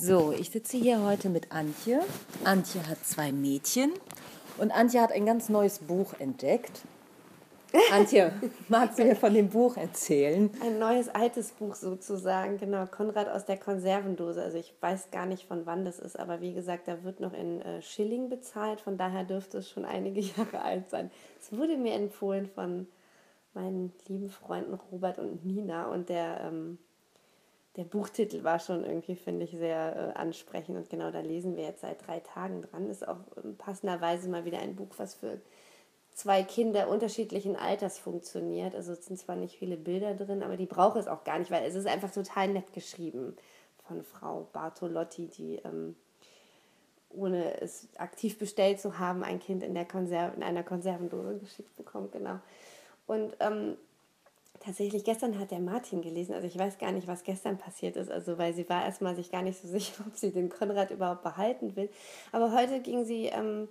So, ich sitze hier heute mit Antje. Antje hat zwei Mädchen und Antje hat ein ganz neues Buch entdeckt. Antje, magst du mir von dem Buch erzählen? Ein neues, altes Buch sozusagen, genau. Konrad aus der Konservendose. Also ich weiß gar nicht, von wann das ist, aber wie gesagt, da wird noch in äh, Schilling bezahlt. Von daher dürfte es schon einige Jahre alt sein. Es wurde mir empfohlen von meinen lieben Freunden Robert und Nina und der ähm, der Buchtitel war schon irgendwie, finde ich, sehr äh, ansprechend. Und genau da lesen wir jetzt seit drei Tagen dran. Ist auch äh, passenderweise mal wieder ein Buch, was für zwei Kinder unterschiedlichen Alters funktioniert. Also es sind zwar nicht viele Bilder drin, aber die brauche es auch gar nicht, weil es ist einfach total nett geschrieben von Frau Bartolotti, die ähm, ohne es aktiv bestellt zu haben, ein Kind in, der Konserv in einer Konservendose geschickt bekommt. Genau. Und ähm, Tatsächlich, gestern hat der Martin gelesen, also ich weiß gar nicht, was gestern passiert ist, also weil sie war erstmal sich gar nicht so sicher, ob sie den Konrad überhaupt behalten will. Aber heute ging sie ähm,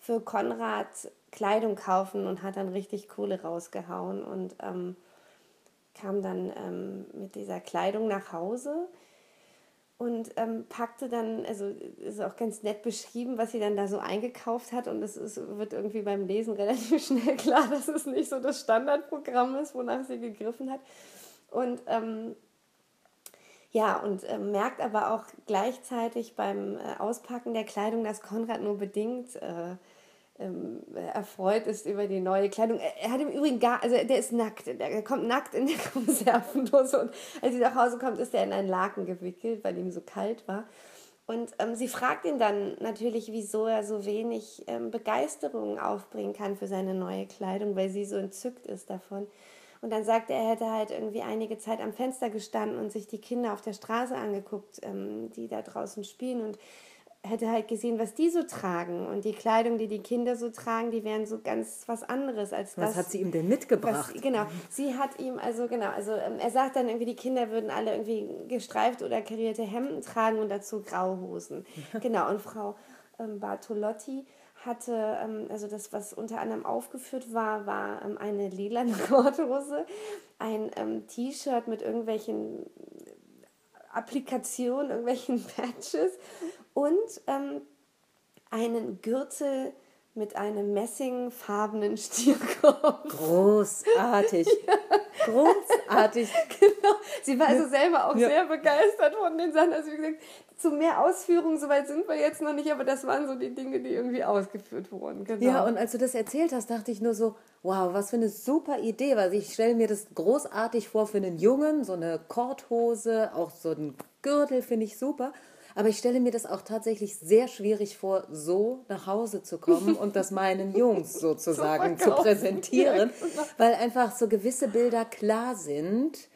für Konrad Kleidung kaufen und hat dann richtig Kohle rausgehauen und ähm, kam dann ähm, mit dieser Kleidung nach Hause und ähm, packte dann, also ist auch ganz nett beschrieben, was sie dann da so eingekauft hat und es ist, wird irgendwie beim Lesen relativ schnell klar, dass es nicht so das Standardprogramm ist, wonach sie gegriffen hat. Und ähm, ja, und äh, merkt aber auch gleichzeitig beim äh, Auspacken der Kleidung, dass Konrad nur bedingt äh, ähm, erfreut ist über die neue Kleidung. Er, hat im Übrigen gar, also der ist nackt, der kommt nackt in der Konservendose und als sie nach Hause kommt, ist er in einen Laken gewickelt, weil ihm so kalt war. Und ähm, sie fragt ihn dann natürlich, wieso er so wenig ähm, Begeisterung aufbringen kann für seine neue Kleidung, weil sie so entzückt ist davon. Und dann sagt er, er hätte halt irgendwie einige Zeit am Fenster gestanden und sich die Kinder auf der Straße angeguckt, ähm, die da draußen spielen. Und hätte halt gesehen, was die so tragen. Und die Kleidung, die die Kinder so tragen, die wären so ganz was anderes als das. Was hat sie ihm denn mitgebracht? Was, genau, sie hat ihm, also genau, also ähm, er sagt dann irgendwie, die Kinder würden alle irgendwie gestreift oder karierte Hemden tragen und dazu graue Hosen. genau, und Frau ähm, Bartolotti hatte, ähm, also das, was unter anderem aufgeführt war, war ähm, eine lilane Korthose, ein ähm, T-Shirt mit irgendwelchen Applikationen, irgendwelchen Patches und ähm, einen Gürtel mit einem messingfarbenen Stierkopf. Großartig. ja. Großartig. genau. Sie war also selber auch ja. sehr begeistert von den Sachen. Also wie gesagt, zu mehr Ausführungen, soweit sind wir jetzt noch nicht, aber das waren so die Dinge, die irgendwie ausgeführt wurden. Genau. Ja, und als du das erzählt hast, dachte ich nur so, wow, was für eine super Idee, weil ich stelle mir das großartig vor für einen Jungen, so eine Korthose, auch so ein Gürtel finde ich super. Aber ich stelle mir das auch tatsächlich sehr schwierig vor, so nach Hause zu kommen und das meinen Jungs sozusagen zu präsentieren, weil einfach so gewisse Bilder klar sind,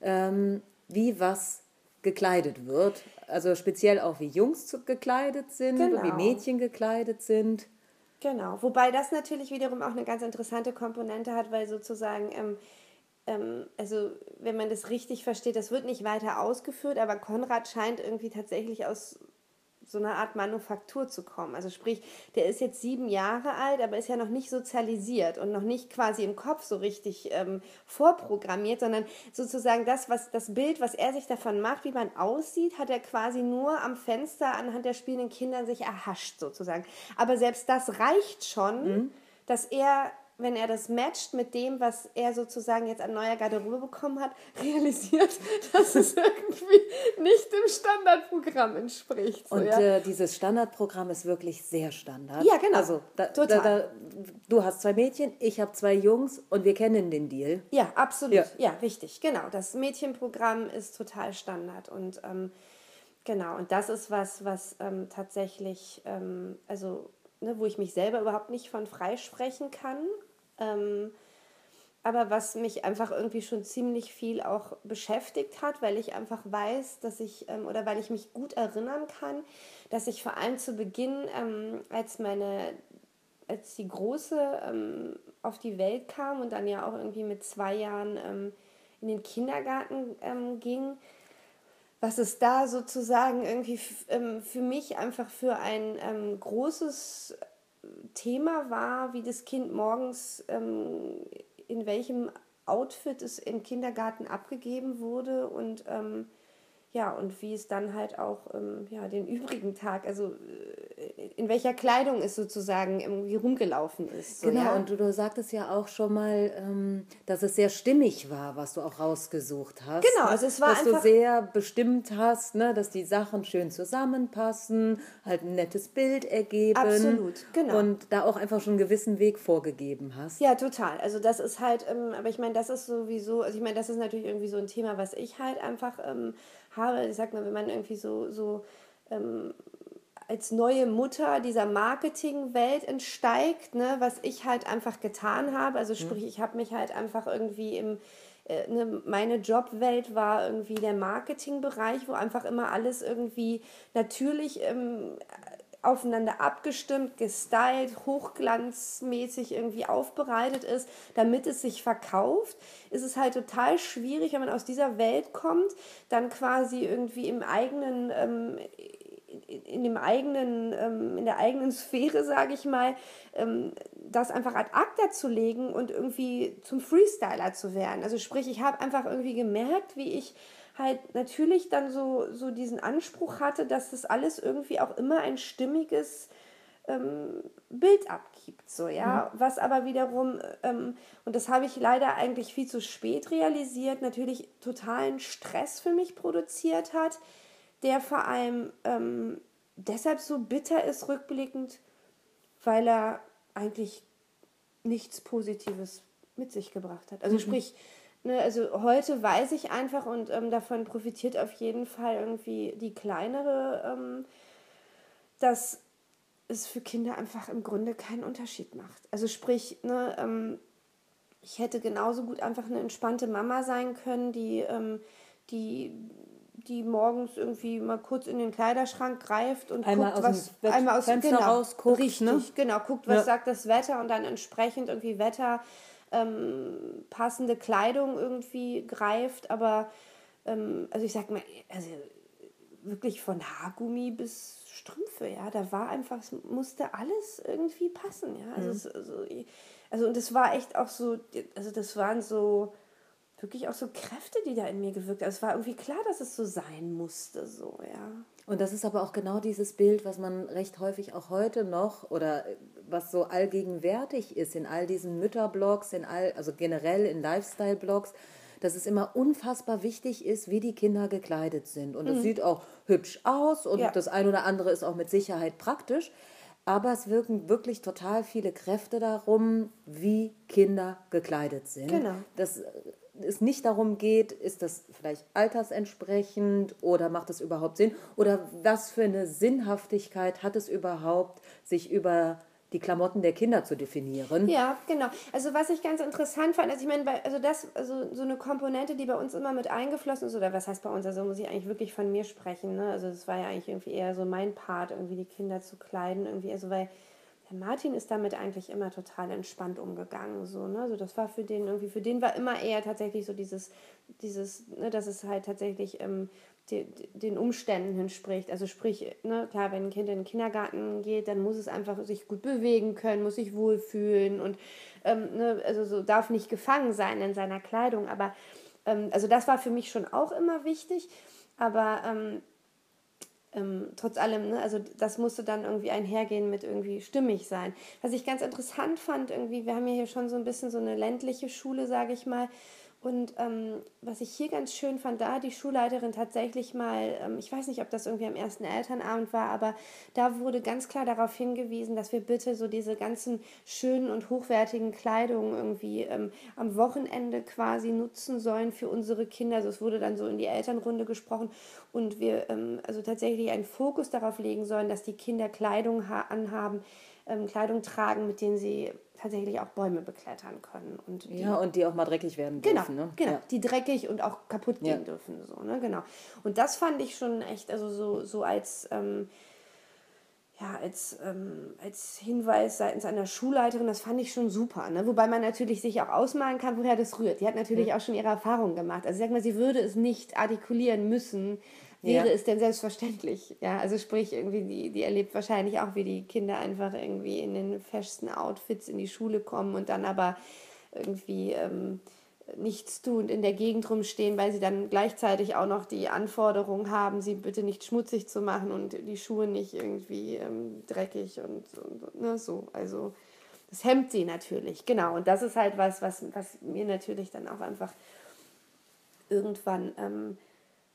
ähm, wie was gekleidet wird. Also speziell auch wie Jungs gekleidet sind genau. und wie Mädchen gekleidet sind. Genau, wobei das natürlich wiederum auch eine ganz interessante Komponente hat, weil sozusagen ähm, ähm, also wenn man das richtig versteht, das wird nicht weiter ausgeführt, aber Konrad scheint irgendwie tatsächlich aus so einer Art Manufaktur zu kommen. Also sprich, der ist jetzt sieben Jahre alt, aber ist ja noch nicht sozialisiert und noch nicht quasi im Kopf so richtig ähm, vorprogrammiert, sondern sozusagen das, was das Bild, was er sich davon macht, wie man aussieht, hat er quasi nur am Fenster anhand der spielenden Kinder sich erhascht sozusagen. Aber selbst das reicht schon, mhm. dass er wenn er das matcht mit dem, was er sozusagen jetzt an neuer Garderobe bekommen hat, realisiert, dass es irgendwie nicht dem Standardprogramm entspricht. So, Und ja. äh, dieses Standardprogramm ist wirklich sehr Standard. Ja, genau. Also, da, Total. Da, da, du hast zwei Mädchen, ich habe zwei Jungs und wir kennen den Deal. Ja, absolut. Ja, ja richtig. Genau. Das Mädchenprogramm ist total Standard. Und ähm, genau, und das ist was, was ähm, tatsächlich, ähm, also Ne, wo ich mich selber überhaupt nicht von freisprechen kann. Ähm, aber was mich einfach irgendwie schon ziemlich viel auch beschäftigt hat, weil ich einfach weiß, dass ich ähm, oder weil ich mich gut erinnern kann, dass ich vor allem zu Beginn, ähm, als meine, als die Große ähm, auf die Welt kam und dann ja auch irgendwie mit zwei Jahren in den Kindergarten ging, was es da sozusagen irgendwie für mich einfach für ein großes Thema war, wie das Kind morgens, ähm, in welchem Outfit es im Kindergarten abgegeben wurde und ähm, ja, und wie es dann halt auch ähm, ja, den übrigen Tag, also äh, in welcher Kleidung es sozusagen irgendwie rumgelaufen ist. So, genau, ja? und du, du sagtest ja auch schon mal, ähm, dass es sehr stimmig war, was du auch rausgesucht hast. Genau, also es war dass einfach... Dass du sehr bestimmt hast, ne, dass die Sachen schön zusammenpassen, halt ein nettes Bild ergeben. Absolut, genau. Und da auch einfach schon einen gewissen Weg vorgegeben hast. Ja, total. Also das ist halt, ähm, aber ich meine, das ist sowieso, also ich meine, das ist natürlich irgendwie so ein Thema, was ich halt einfach ähm, habe. Ich sag mal, wenn man irgendwie so, so ähm, als neue Mutter dieser Marketingwelt entsteigt, ne, was ich halt einfach getan habe. Also mhm. sprich, ich habe mich halt einfach irgendwie im äh, ne, meine Jobwelt war irgendwie der Marketingbereich, wo einfach immer alles irgendwie natürlich ähm, aufeinander abgestimmt, gestylt, hochglanzmäßig irgendwie aufbereitet ist, damit es sich verkauft, ist es halt total schwierig, wenn man aus dieser Welt kommt, dann quasi irgendwie im eigenen, ähm, in dem eigenen, ähm, in der eigenen Sphäre, sage ich mal, ähm, das einfach ad acta zu legen und irgendwie zum Freestyler zu werden. Also sprich, ich habe einfach irgendwie gemerkt, wie ich halt natürlich dann so, so diesen Anspruch hatte, dass das alles irgendwie auch immer ein stimmiges ähm, Bild abgibt, so, ja. Mhm. Was aber wiederum, ähm, und das habe ich leider eigentlich viel zu spät realisiert, natürlich totalen Stress für mich produziert hat, der vor allem ähm, deshalb so bitter ist rückblickend, weil er eigentlich nichts Positives mit sich gebracht hat. Also mhm. sprich, Ne, also heute weiß ich einfach und ähm, davon profitiert auf jeden Fall irgendwie die kleinere, ähm, dass es für Kinder einfach im Grunde keinen Unterschied macht. Also sprich, ne, ähm, ich hätte genauso gut einfach eine entspannte Mama sein können, die, ähm, die, die morgens irgendwie mal kurz in den Kleiderschrank greift und einmal guckt, was Bett, einmal aus dem Fenster genau, richtig, ne? genau, guckt, was ja. sagt das Wetter und dann entsprechend irgendwie Wetter ähm, passende Kleidung irgendwie greift, aber ähm, also ich sag mal, also wirklich von Haargummi bis Strümpfe, ja, da war einfach, es musste alles irgendwie passen, ja. Also, mhm. es, also, also und das war echt auch so, also das waren so wirklich auch so Kräfte, die da in mir gewirkt haben. Also es war irgendwie klar, dass es so sein musste, so, ja. Und das ist aber auch genau dieses Bild, was man recht häufig auch heute noch oder was so allgegenwärtig ist in all diesen Mütterblogs, in all, also generell in Lifestyle-Blogs, dass es immer unfassbar wichtig ist, wie die Kinder gekleidet sind. Und es mhm. sieht auch hübsch aus und ja. das ein oder andere ist auch mit Sicherheit praktisch. Aber es wirken wirklich total viele Kräfte darum, wie Kinder gekleidet sind. Genau. Dass es nicht darum geht, ist das vielleicht altersentsprechend oder macht es überhaupt Sinn? Oder was für eine Sinnhaftigkeit hat es überhaupt, sich über die Klamotten der Kinder zu definieren. Ja, genau. Also was ich ganz interessant fand, also ich meine, also das, also so eine Komponente, die bei uns immer mit eingeflossen ist, oder was heißt bei uns, also muss ich eigentlich wirklich von mir sprechen, ne? Also das war ja eigentlich irgendwie eher so mein Part, irgendwie die Kinder zu kleiden, irgendwie, also weil der Martin ist damit eigentlich immer total entspannt umgegangen, so, ne? Also das war für den irgendwie, für den war immer eher tatsächlich so dieses, dieses, ne, dass es halt tatsächlich ähm, den Umständen entspricht. Also sprich, ne, klar, wenn ein Kind in den Kindergarten geht, dann muss es einfach sich gut bewegen können, muss sich wohlfühlen und ähm, ne, also so darf nicht gefangen sein in seiner Kleidung. Aber ähm, also das war für mich schon auch immer wichtig. Aber ähm, ähm, trotz allem, ne, also das musste dann irgendwie einhergehen mit irgendwie stimmig sein. Was ich ganz interessant fand, irgendwie, wir haben ja hier schon so ein bisschen so eine ländliche Schule, sage ich mal. Und ähm, was ich hier ganz schön fand, da die Schulleiterin tatsächlich mal, ähm, ich weiß nicht, ob das irgendwie am ersten Elternabend war, aber da wurde ganz klar darauf hingewiesen, dass wir bitte so diese ganzen schönen und hochwertigen Kleidungen irgendwie ähm, am Wochenende quasi nutzen sollen für unsere Kinder. Also es wurde dann so in die Elternrunde gesprochen und wir ähm, also tatsächlich einen Fokus darauf legen sollen, dass die Kinder Kleidung anhaben, ähm, Kleidung tragen, mit denen sie tatsächlich auch Bäume beklettern können. Und die, ja, und die auch mal dreckig werden genau, dürfen. Ne? Genau, ja. die dreckig und auch kaputt gehen ja. dürfen. So, ne? genau. Und das fand ich schon echt, also so, so als, ähm, ja, als, ähm, als Hinweis seitens einer Schulleiterin, das fand ich schon super. Ne? Wobei man natürlich sich auch ausmalen kann, woher das rührt. Die hat natürlich mhm. auch schon ihre Erfahrungen gemacht. Also sag mal, sie würde es nicht artikulieren müssen, wäre ja. es denn selbstverständlich. Ja, also sprich, irgendwie, die, die erlebt wahrscheinlich auch, wie die Kinder einfach irgendwie in den festen Outfits in die Schule kommen und dann aber irgendwie ähm, nichtstuend in der Gegend rumstehen, weil sie dann gleichzeitig auch noch die Anforderung haben, sie bitte nicht schmutzig zu machen und die Schuhe nicht irgendwie ähm, dreckig und, und ne, so. Also das hemmt sie natürlich, genau. Und das ist halt was, was, was mir natürlich dann auch einfach irgendwann ähm,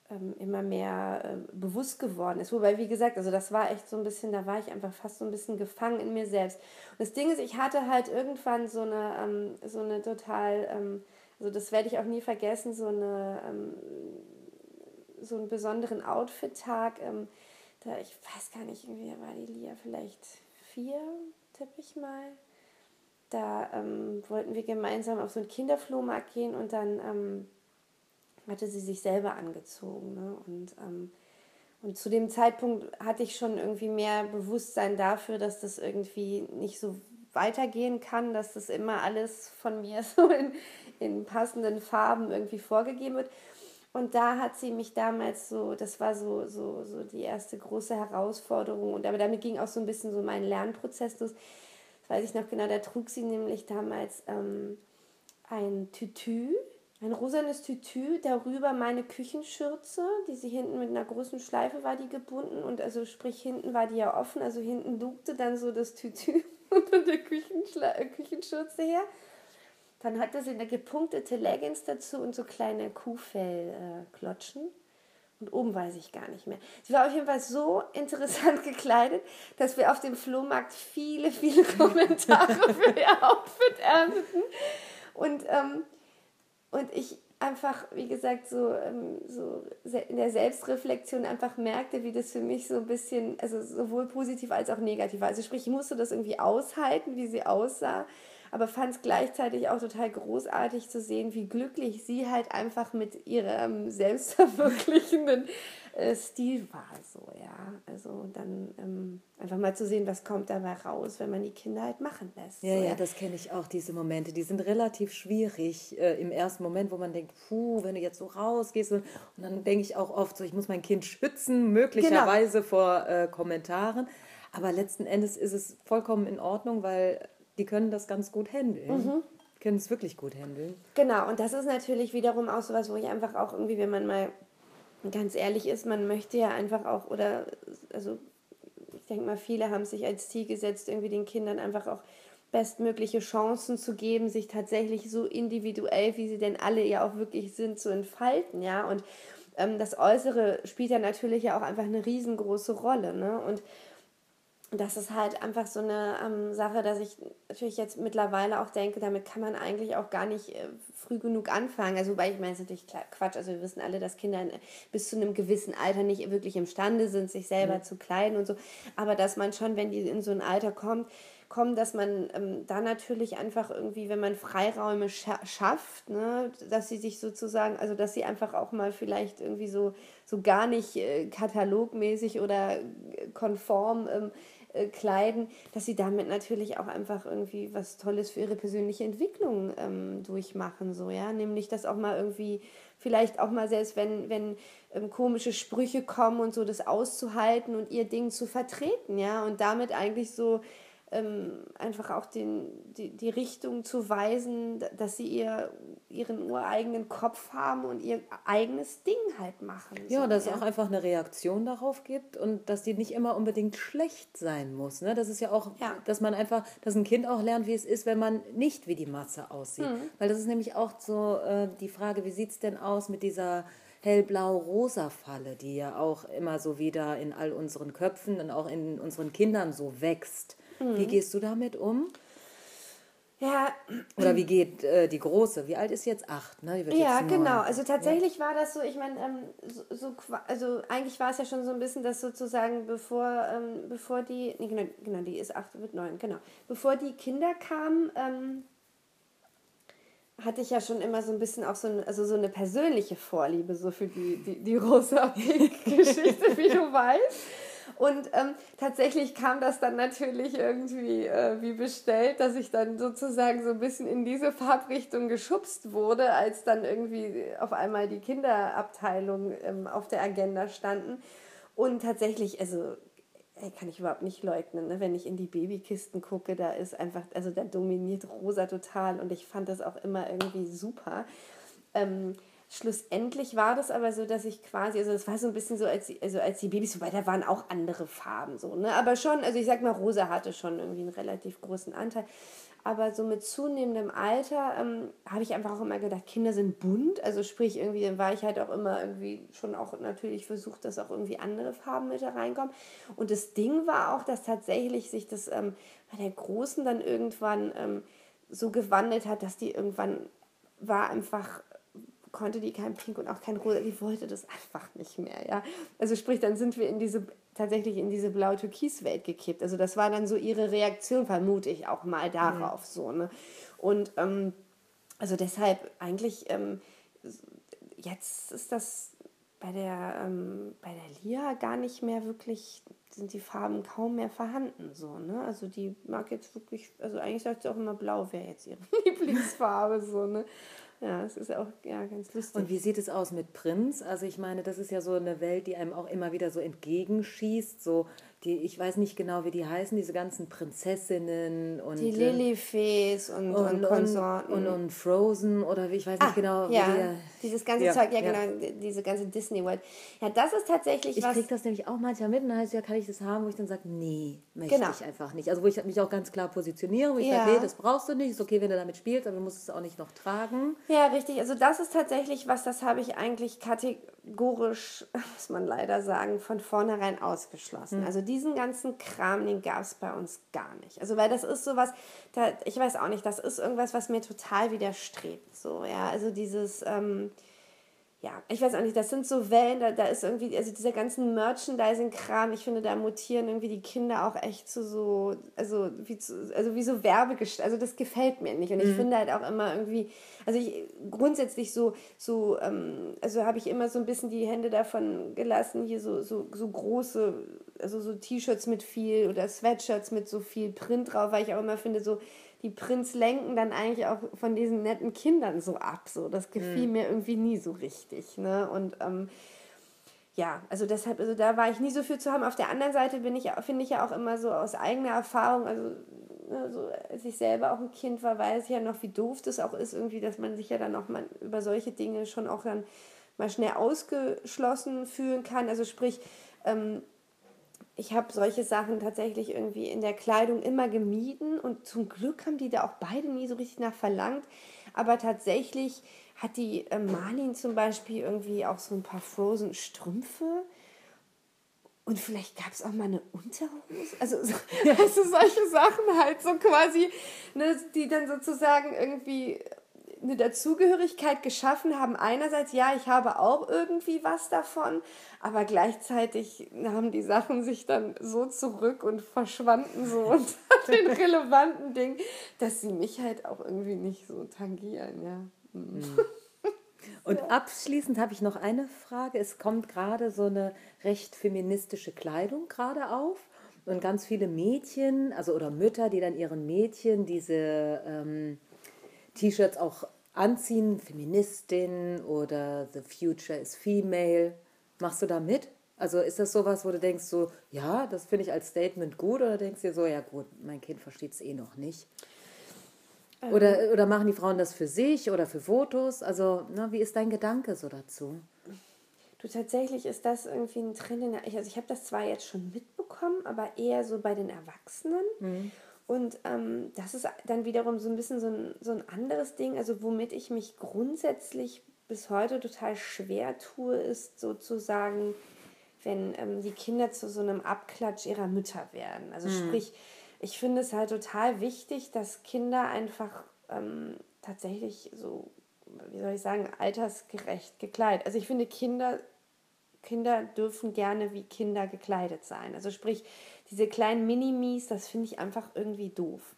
ähm, immer mehr ähm, bewusst geworden ist. Wobei, wie gesagt, also das war echt so ein bisschen, da war ich einfach fast so ein bisschen gefangen in mir selbst. Und das Ding ist, ich hatte halt irgendwann so eine, ähm, so eine total, ähm, also das werde ich auch nie vergessen, so eine, ähm, so einen besonderen Outfit-Tag. Ähm, da, ich weiß gar nicht, irgendwie war die Lia vielleicht vier, tippe ich mal. Da wollten wir gemeinsam auf so einen Kinderflohmarkt gehen und dann hatte sie sich selber angezogen. Ne? Und, ähm, und zu dem Zeitpunkt hatte ich schon irgendwie mehr Bewusstsein dafür, dass das irgendwie nicht so weitergehen kann, dass das immer alles von mir so in, in passenden Farben irgendwie vorgegeben wird. Und da hat sie mich damals so, das war so, so, so die erste große Herausforderung. Und aber damit ging auch so ein bisschen so mein Lernprozess los. Das weiß ich noch genau, da trug sie nämlich damals ähm, ein Tütü ein rosanes Tütü, darüber meine Küchenschürze, die sie hinten mit einer großen Schleife war die gebunden und also sprich hinten war die ja offen, also hinten lugte dann so das Tütü unter der Küchenschle äh, Küchenschürze her. Dann hatte sie eine gepunktete Leggings dazu und so kleine Kuhfellklotschen. Und oben weiß ich gar nicht mehr. Sie war auf jeden Fall so interessant gekleidet, dass wir auf dem Flohmarkt viele, viele Kommentare für ihr Outfit ernteten. Und ähm, und ich einfach, wie gesagt, so, ähm, so in der Selbstreflexion einfach merkte, wie das für mich so ein bisschen, also sowohl positiv als auch negativ war. Also sprich, ich musste das irgendwie aushalten, wie sie aussah, aber fand es gleichzeitig auch total großartig zu sehen, wie glücklich sie halt einfach mit ihrem selbstverwirklichenden äh, Stil war. So, ja. Also dann ähm, einfach mal zu sehen, was kommt dabei raus, wenn man die Kinder halt machen lässt. Ja, so, ja, ja, das kenne ich auch, diese Momente. Die sind relativ schwierig äh, im ersten Moment, wo man denkt, puh, wenn du jetzt so rausgehst. Und, und dann denke ich auch oft so, ich muss mein Kind schützen, möglicherweise genau. vor äh, Kommentaren. Aber letzten Endes ist es vollkommen in Ordnung, weil die können das ganz gut handeln. Mhm können es wirklich gut handeln. Genau, und das ist natürlich wiederum auch so was, wo ich einfach auch irgendwie, wenn man mal ganz ehrlich ist, man möchte ja einfach auch, oder also ich denke mal, viele haben sich als Ziel gesetzt, irgendwie den Kindern einfach auch bestmögliche Chancen zu geben, sich tatsächlich so individuell, wie sie denn alle ja auch wirklich sind, zu entfalten, ja. Und ähm, das Äußere spielt ja natürlich ja auch einfach eine riesengroße Rolle, ne? Und das ist halt einfach so eine ähm, Sache, dass ich natürlich jetzt mittlerweile auch denke, damit kann man eigentlich auch gar nicht äh, früh genug anfangen. Also, wobei ich meine, es ist natürlich Quatsch. Also, wir wissen alle, dass Kinder bis zu einem gewissen Alter nicht wirklich imstande sind, sich selber mhm. zu kleiden und so. Aber dass man schon, wenn die in so ein Alter kommt, kommen, dass man ähm, da natürlich einfach irgendwie, wenn man Freiräume scha schafft, ne, dass sie sich sozusagen, also dass sie einfach auch mal vielleicht irgendwie so, so gar nicht äh, katalogmäßig oder äh, konform ähm, äh, kleiden, dass sie damit natürlich auch einfach irgendwie was Tolles für ihre persönliche Entwicklung ähm, durchmachen, so, ja, nämlich das auch mal irgendwie, vielleicht auch mal selbst, wenn, wenn ähm, komische Sprüche kommen und so, das auszuhalten und ihr Ding zu vertreten, ja, und damit eigentlich so ähm, einfach auch den, die, die Richtung zu weisen, dass sie ihr, ihren ureigenen Kopf haben und ihr eigenes Ding halt machen. Ja, so, dass ja. es auch einfach eine Reaktion darauf gibt und dass die nicht immer unbedingt schlecht sein muss. Ne? Das ist ja auch, ja. dass man einfach, dass ein Kind auch lernt, wie es ist, wenn man nicht wie die Masse aussieht. Mhm. Weil das ist nämlich auch so äh, die Frage, wie sieht es denn aus mit dieser hellblau-rosa Falle, die ja auch immer so wieder in all unseren Köpfen und auch in unseren Kindern so wächst. Mhm. Wie gehst du damit um? Ja. Oder wie geht äh, die Große? Wie alt ist jetzt? Acht, ne? ja, genau. Also tatsächlich ja. war das so, ich meine, ähm, so, so, also eigentlich war es ja schon so ein bisschen, dass sozusagen bevor, ähm, bevor die, nee, genau, genau, die ist acht, wird neun, genau. Bevor die Kinder kamen, ähm, hatte ich ja schon immer so ein bisschen auch so, ein, also so eine persönliche Vorliebe so für die, die, die Rosa Pink-Geschichte, wie du weißt. Und ähm, tatsächlich kam das dann natürlich irgendwie äh, wie bestellt, dass ich dann sozusagen so ein bisschen in diese Farbrichtung geschubst wurde, als dann irgendwie auf einmal die Kinderabteilung ähm, auf der Agenda standen. Und tatsächlich, also ey, kann ich überhaupt nicht leugnen, ne? wenn ich in die Babykisten gucke, da ist einfach, also da dominiert rosa total und ich fand das auch immer irgendwie super. Ähm, schlussendlich war das aber so, dass ich quasi, also das war so ein bisschen so, als, also als die Babys, wobei da waren auch andere Farben so, ne? Aber schon, also ich sag mal, rosa hatte schon irgendwie einen relativ großen Anteil. Aber so mit zunehmendem Alter ähm, habe ich einfach auch immer gedacht, Kinder sind bunt. Also sprich, irgendwie, dann war ich halt auch immer irgendwie schon auch natürlich versucht, dass auch irgendwie andere Farben mit da reinkommen. Und das Ding war auch, dass tatsächlich sich das ähm, bei der Großen dann irgendwann ähm, so gewandelt hat, dass die irgendwann war einfach konnte die kein Pink und auch kein Rosa, die wollte das einfach nicht mehr, ja. Also sprich, dann sind wir in diese tatsächlich in diese blau-türkis-Welt gekippt. Also das war dann so ihre Reaktion, vermute ich auch mal darauf mhm. so. Ne? Und ähm, also deshalb eigentlich ähm, jetzt ist das bei der ähm, bei der Lia gar nicht mehr wirklich sind die Farben kaum mehr vorhanden so ne also die mag jetzt wirklich also eigentlich sagt sie auch immer blau wäre jetzt ihre Lieblingsfarbe so ne ja, es ist auch ja, ganz lustig. Und wie sieht es aus mit Prinz? Also ich meine, das ist ja so eine Welt, die einem auch immer wieder so entgegenschießt. So die, ich weiß nicht genau, wie die heißen, diese ganzen Prinzessinnen und. Die äh, Lilifees und, und, und Konsorten. Und, und, Frozen oder wie, ich weiß nicht ah, genau. Ja, die, dieses ganze ja, Zeug, ja, ja, genau, diese ganze Disney World. Ja, das ist tatsächlich ich was. Ich kriege das nämlich auch manchmal mit und dann heißt ja, kann ich das haben, wo ich dann sage, nee, möchte genau. ich einfach nicht. Also wo ich mich auch ganz klar positioniere, wo ich sage, nee, das brauchst du nicht, ist okay, wenn du damit spielst, aber du musst es auch nicht noch tragen. Ja, richtig. Also das ist tatsächlich was, das habe ich eigentlich kategorisch, muss man leider sagen, von vornherein ausgeschlossen. Mhm. Also diesen ganzen Kram, den gab es bei uns gar nicht. Also weil das ist sowas, da, ich weiß auch nicht, das ist irgendwas, was mir total widerstrebt. So, ja, also dieses, ähm, ja, ich weiß auch nicht, das sind so Wellen, da, da ist irgendwie, also dieser ganzen Merchandising-Kram, ich finde, da mutieren irgendwie die Kinder auch echt zu so, also wie, zu, also wie so Werbegest also das gefällt mir nicht. Und ich mhm. finde halt auch immer irgendwie, also ich grundsätzlich so, so, ähm, also habe ich immer so ein bisschen die Hände davon gelassen, hier so, so, so große, also so T-Shirts mit viel oder Sweatshirts mit so viel Print drauf, weil ich auch immer finde, so, die Prinz lenken dann eigentlich auch von diesen netten Kindern so ab. So. Das gefiel mhm. mir irgendwie nie so richtig. Ne? Und ähm, ja, also deshalb, also da war ich nie so viel zu haben. Auf der anderen Seite bin ich, finde ich ja auch immer so aus eigener Erfahrung, also ne, so, als ich selber auch ein Kind war, weiß ich ja noch, wie doof das auch ist, irgendwie, dass man sich ja dann auch mal über solche Dinge schon auch dann mal schnell ausgeschlossen fühlen kann. Also sprich, ähm, ich habe solche Sachen tatsächlich irgendwie in der Kleidung immer gemieden und zum Glück haben die da auch beide nie so richtig nach verlangt. Aber tatsächlich hat die äh, Marlin zum Beispiel irgendwie auch so ein paar Frozen Strümpfe. Und vielleicht gab es auch mal eine Unterhose. Also, so, also solche Sachen halt so quasi, ne, die dann sozusagen irgendwie eine Dazugehörigkeit geschaffen haben. Einerseits, ja, ich habe auch irgendwie was davon, aber gleichzeitig haben die Sachen sich dann so zurück und verschwanden so unter den relevanten Dingen, dass sie mich halt auch irgendwie nicht so tangieren, ja. Mhm. Und abschließend habe ich noch eine Frage. Es kommt gerade so eine recht feministische Kleidung gerade auf. Und ganz viele Mädchen, also oder Mütter, die dann ihren Mädchen diese ähm, T-Shirts auch anziehen, Feministin oder The Future is Female. Machst du da mit? Also ist das sowas, wo du denkst so, ja, das finde ich als Statement gut oder denkst du dir so, ja gut, mein Kind versteht es eh noch nicht? Ähm. Oder, oder machen die Frauen das für sich oder für Fotos? Also, na, wie ist dein Gedanke so dazu? Du, tatsächlich ist das irgendwie ein Trend. In der, also ich habe das zwar jetzt schon mitbekommen, aber eher so bei den Erwachsenen. Mhm. Und ähm, das ist dann wiederum so ein bisschen so ein, so ein anderes Ding, also womit ich mich grundsätzlich bis heute total schwer tue, ist sozusagen, wenn ähm, die Kinder zu so einem Abklatsch ihrer Mütter werden. Also mhm. sprich, ich finde es halt total wichtig, dass Kinder einfach ähm, tatsächlich so, wie soll ich sagen, altersgerecht gekleidet. Also ich finde, Kinder, Kinder dürfen gerne wie Kinder gekleidet sein. Also sprich, diese kleinen Minimis, das finde ich einfach irgendwie doof.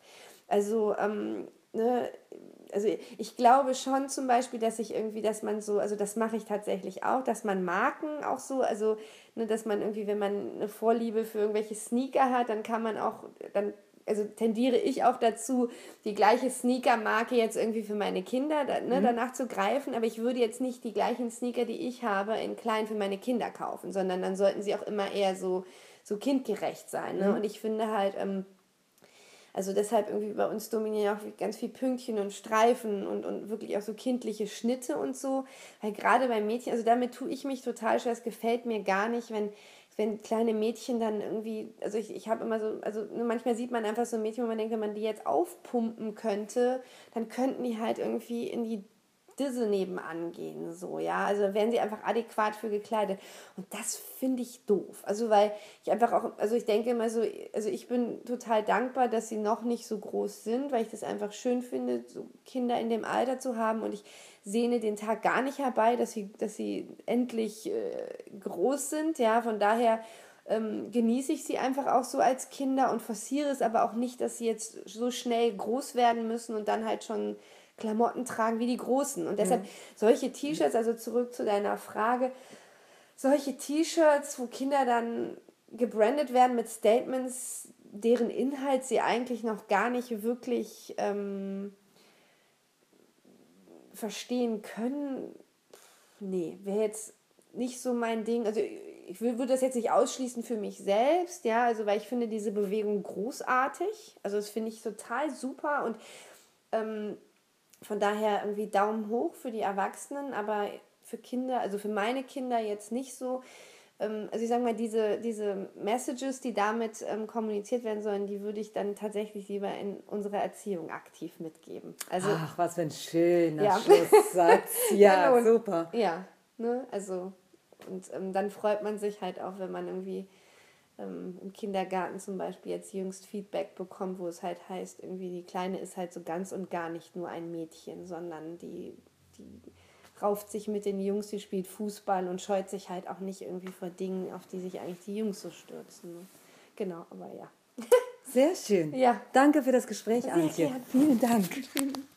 Also, ähm, ne, also ich glaube schon zum Beispiel, dass ich irgendwie, dass man so, also das mache ich tatsächlich auch, dass man Marken auch so, also ne, dass man irgendwie, wenn man eine Vorliebe für irgendwelche Sneaker hat, dann kann man auch, dann also tendiere ich auch dazu, die gleiche Sneaker-Marke jetzt irgendwie für meine Kinder ne, mhm. danach zu greifen, aber ich würde jetzt nicht die gleichen Sneaker, die ich habe, in klein für meine Kinder kaufen, sondern dann sollten sie auch immer eher so, so kindgerecht sein. Ne? Mhm. Und ich finde halt, ähm, also deshalb irgendwie bei uns dominieren auch ganz viel Pünktchen und Streifen und, und wirklich auch so kindliche Schnitte und so. Weil gerade bei Mädchen, also damit tue ich mich total schwer, es gefällt mir gar nicht, wenn wenn kleine Mädchen dann irgendwie, also ich, ich habe immer so, also manchmal sieht man einfach so Mädchen, wo man denkt, wenn man die jetzt aufpumpen könnte, dann könnten die halt irgendwie in die Disse nebenan gehen, so, ja. Also werden sie einfach adäquat für gekleidet. Und das finde ich doof. Also, weil ich einfach auch, also ich denke immer so, also ich bin total dankbar, dass sie noch nicht so groß sind, weil ich das einfach schön finde, so Kinder in dem Alter zu haben. Und ich sehne den Tag gar nicht herbei, dass sie, dass sie endlich äh, groß sind, ja. Von daher ähm, genieße ich sie einfach auch so als Kinder und forciere es aber auch nicht, dass sie jetzt so schnell groß werden müssen und dann halt schon Klamotten tragen wie die Großen. Und deshalb mhm. solche T-Shirts, also zurück zu deiner Frage, solche T-Shirts, wo Kinder dann gebrandet werden mit Statements, deren Inhalt sie eigentlich noch gar nicht wirklich ähm, verstehen können, nee, wäre jetzt nicht so mein Ding. Also ich würde das jetzt nicht ausschließen für mich selbst, ja, also weil ich finde diese Bewegung großartig. Also das finde ich total super und ähm, von daher irgendwie Daumen hoch für die Erwachsenen, aber für Kinder, also für meine Kinder jetzt nicht so. Ähm, also ich sage mal, diese, diese Messages, die damit ähm, kommuniziert werden sollen, die würde ich dann tatsächlich lieber in unserer Erziehung aktiv mitgeben. Also, Ach, was für ein schöner ja. Schlusssatz. Ja, ja super. Ja, ne, also und ähm, dann freut man sich halt auch, wenn man irgendwie ähm, im Kindergarten zum Beispiel jetzt jüngst Feedback bekommt, wo es halt heißt, irgendwie die Kleine ist halt so ganz und gar nicht nur ein Mädchen, sondern die, die rauft sich mit den Jungs, die spielt Fußball und scheut sich halt auch nicht irgendwie vor Dingen, auf die sich eigentlich die Jungs so stürzen. Ne? Genau, aber ja. Sehr schön. Ja. Danke für das Gespräch, Antje. Vielen Dank.